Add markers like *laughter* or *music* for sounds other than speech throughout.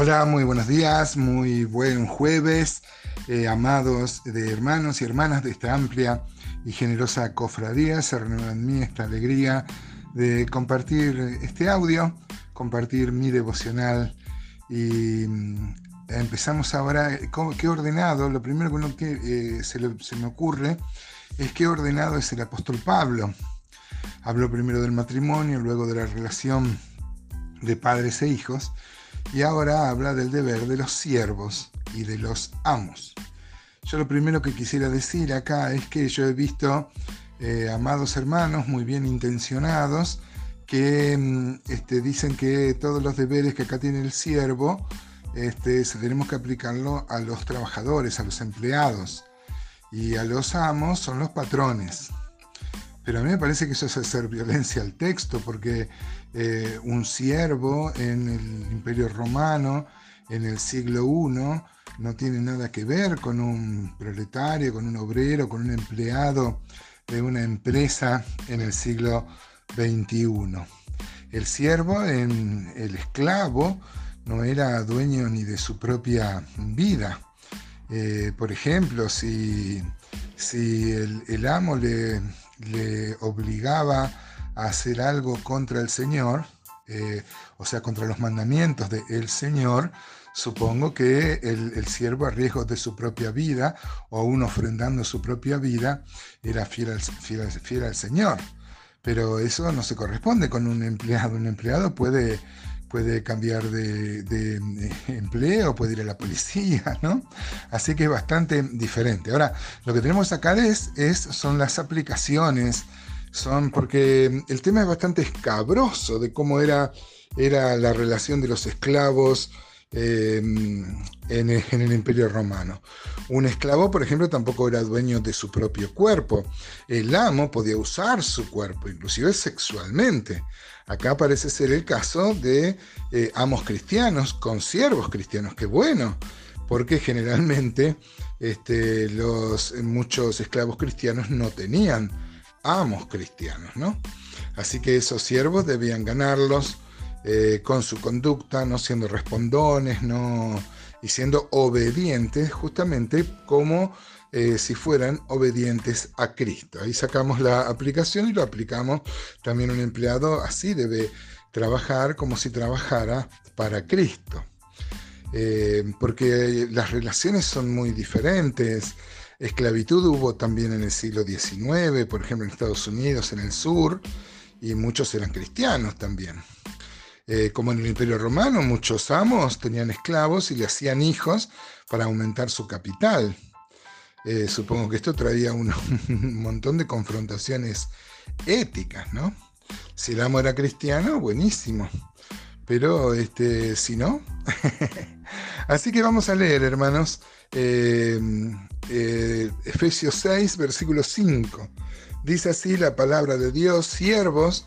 Hola, muy buenos días, muy buen jueves, eh, amados de hermanos y hermanas de esta amplia y generosa cofradía. Se renueva en mí esta alegría de compartir este audio, compartir mi devocional y mm, empezamos ahora, ¿qué ordenado? Lo primero que, eh, se, se me ocurre es qué ordenado es el apóstol Pablo. Habló primero del matrimonio, luego de la relación de padres e hijos y ahora habla del deber de los siervos y de los amos. Yo lo primero que quisiera decir acá es que yo he visto eh, amados hermanos muy bien intencionados que mm, este, dicen que todos los deberes que acá tiene el siervo este, tenemos que aplicarlo a los trabajadores, a los empleados y a los amos son los patrones. Pero a mí me parece que eso es hacer violencia al texto, porque eh, un siervo en el Imperio Romano, en el siglo I, no tiene nada que ver con un proletario, con un obrero, con un empleado de una empresa en el siglo XXI. El siervo, en, el esclavo, no era dueño ni de su propia vida. Eh, por ejemplo, si, si el amo le, le obligaba a hacer algo contra el Señor, eh, o sea, contra los mandamientos del Señor, supongo que el, siervo a riesgo de su propia vida o aún ofrendando su propia vida era fiel al, fiel, al Señor. Pero eso no se corresponde con un empleado. Un empleado puede puede cambiar de, de, empleo, puede ir a la policía, *laughs* ¿no? Así que es bastante diferente. Ahora, lo que tenemos acá es, son las aplicaciones, son porque el tema es bastante escabroso de cómo era, era la relación de los esclavos en, en, el Imperio Romano. Un esclavo, por ejemplo, tampoco era dueño de su propio cuerpo. El amo podía usar su cuerpo, inclusive sexualmente. Acá parece ser el caso de eh, amos cristianos con siervos cristianos. Qué bueno, porque generalmente este, los, muchos esclavos cristianos no tenían amos cristianos, ¿no? Así que esos siervos debían ganarlos eh, con su conducta, no siendo respondones, no, y siendo obedientes, justamente como eh, si fueran obedientes a Cristo. Ahí sacamos la aplicación y lo aplicamos también un empleado así debe trabajar como si trabajara para Cristo. Eh, porque las relaciones son muy diferentes. Esclavitud hubo también en el siglo XIX, por ejemplo en Estados Unidos, en el sur, y muchos eran cristianos también. Eh, como en el Imperio Romano, muchos amos tenían esclavos y le hacían hijos para aumentar su capital. Eh, supongo que esto traía un, *laughs* montón de confrontaciones éticas, ¿no? Si el amo era cristiano, buenísimo. Pero este, si no. *laughs* Así que vamos a leer, hermanos, eh, Efesios 6, versículo 5. Dice así la palabra de Dios, siervos,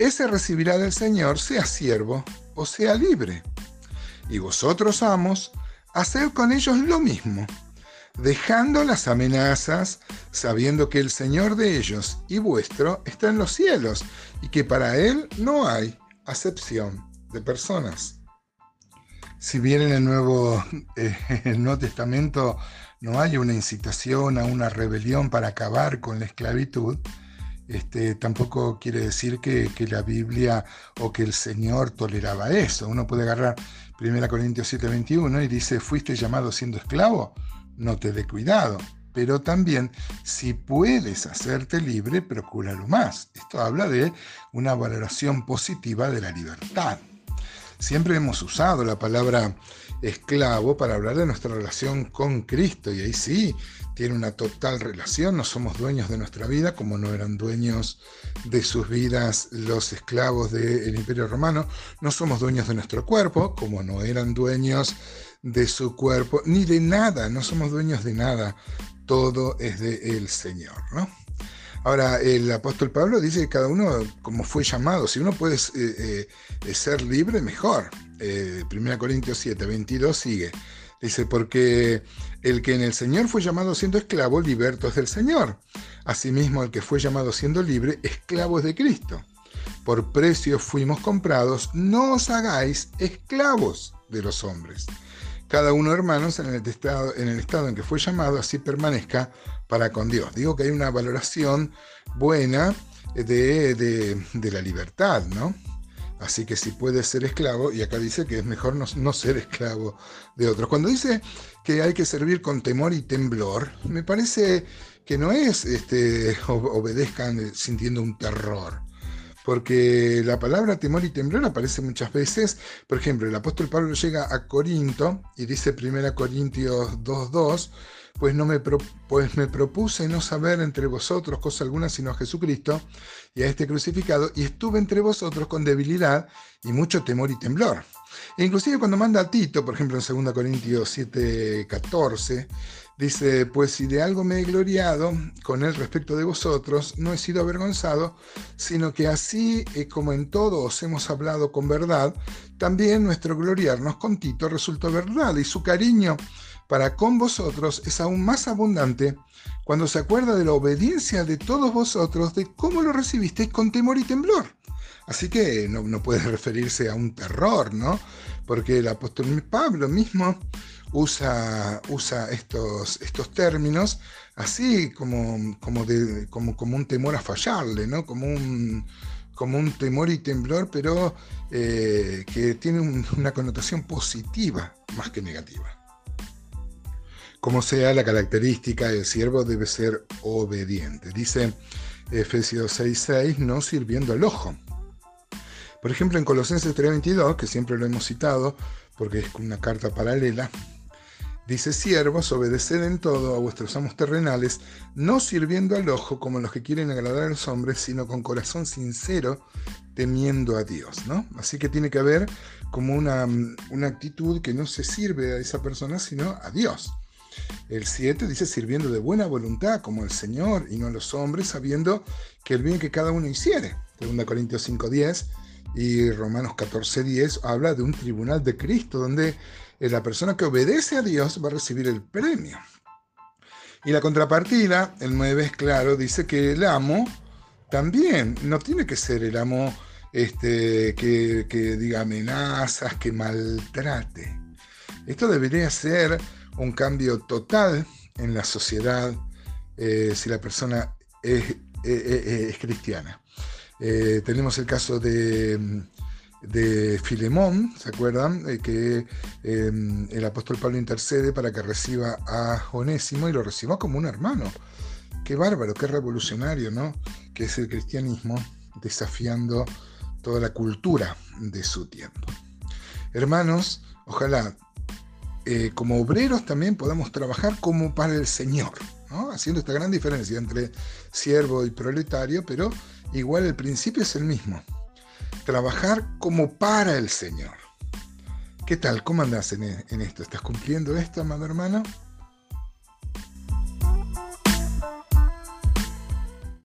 ese recibirá del Señor, sea siervo o sea libre. Y vosotros, amos, haced con ellos lo mismo dejando las amenazas, sabiendo que el Señor de ellos y vuestro está en los cielos y que para Él no hay acepción de personas. Si bien en el Nuevo, eh, *laughs* el Nuevo Testamento no hay una incitación a una rebelión para acabar con la esclavitud, este, tampoco quiere decir que, que, la Biblia o que el Señor toleraba eso. Uno puede agarrar 1 Corintios 7:21 y dice, ¿fuiste llamado siendo esclavo? no te dé cuidado. Pero también, si puedes hacerte libre, procúralo más. Esto habla de una valoración positiva de la libertad. Siempre hemos usado la palabra esclavo para hablar de nuestra relación con Cristo y ahí sí tiene una total relación, no somos dueños de nuestra vida como no eran dueños de sus vidas los esclavos del Imperio Romano, no somos dueños de nuestro cuerpo como no eran dueños de su cuerpo, ni de nada, no somos dueños de nada, todo es de el Señor, ¿no? Ahora, el apóstol Pablo dice que cada uno como fue llamado, si uno puede eh, eh, ser libre, mejor. 1 eh, Corintios 7, 22 sigue. Dice, porque el que en el Señor fue llamado siendo esclavo, liberto es del Señor. Asimismo, el que fue llamado siendo libre, esclavo es de Cristo. Por precio fuimos comprados, no os hagáis esclavos de los hombres. Cada uno, hermanos, en el, estado, en el estado en que fue llamado, así permanezca para con Dios. Digo que hay una valoración buena de, de la libertad, ¿no? Así que si puede ser esclavo, y acá dice que es mejor no, ser esclavo de otros. Cuando dice que hay que servir con temor y temblor, me parece que no es este, obedezcan sintiendo un terror. Porque la palabra temor y temblor aparece muchas veces. Por ejemplo, el apóstol Pablo llega a Corinto y dice 1 Corintios 2.2 pues, no me pues me propuse no saber entre vosotros cosa alguna sino a Jesucristo y a este crucificado, y estuve entre vosotros con debilidad y mucho temor y temblor. E inclusive cuando manda a Tito, por ejemplo en 2 Corintios 7, 14, dice, pues si de algo me he gloriado con él respecto de vosotros, no he sido avergonzado, sino que así eh, como en todo os hemos hablado con verdad, también nuestro gloriarnos con Tito resultó verdad, y su cariño para con vosotros es aún más abundante cuando se acuerda de la obediencia de todos vosotros, de cómo lo recibisteis con temor y temblor. Así que no, puede *laughs* referirse a un terror, ¿no? Porque el apóstol Pablo mismo usa, estos, términos así como, un temor a fallarle. Como un, temor y temblor, pero eh, que tiene una connotación positiva más que negativa. Como sea la característica del siervo debe ser obediente. Dice Efesios 6:6, no sirviendo al ojo. Por ejemplo, en Colosenses 3:22, que siempre lo hemos citado porque es una carta paralela, dice, siervos, obedeced en todo a vuestros amos terrenales, no sirviendo al ojo como los que quieren agradar a los hombres, sino con corazón sincero, temiendo a Dios. ¿no? Así que tiene que haber como una, una actitud que no se sirve a esa persona, sino a Dios. El 7 dice sirviendo de buena voluntad como el Señor y no a los hombres, sabiendo que el bien que cada uno hiciere. 2 Corintios 5.10 y Romanos 14.10 habla de un tribunal de Cristo donde eh, la persona que obedece a Dios va a recibir el premio. Y la contrapartida, el 9 es claro, dice que el amo también no tiene que ser el amo este, que, que diga amenazas, que maltrate. Esto debería ser un cambio total en la sociedad eh, si la persona es, eh, cristiana. Tenemos el caso de, Filemón, ¿se acuerdan? que el apóstol Pablo intercede para que reciba a Onésimo y lo reciba como un hermano. Qué bárbaro, qué revolucionario, ¿no? Que es el cristianismo desafiando toda la cultura de su tiempo. Hermanos, ojalá eh, como obreros también podamos trabajar como para el Señor, haciendo esta gran diferencia entre siervo y proletario, pero igual el principio es el mismo. Trabajar como para el Señor. ¿Qué tal? ¿Cómo andas en, en esto? ¿Estás cumpliendo esto, amado hermano?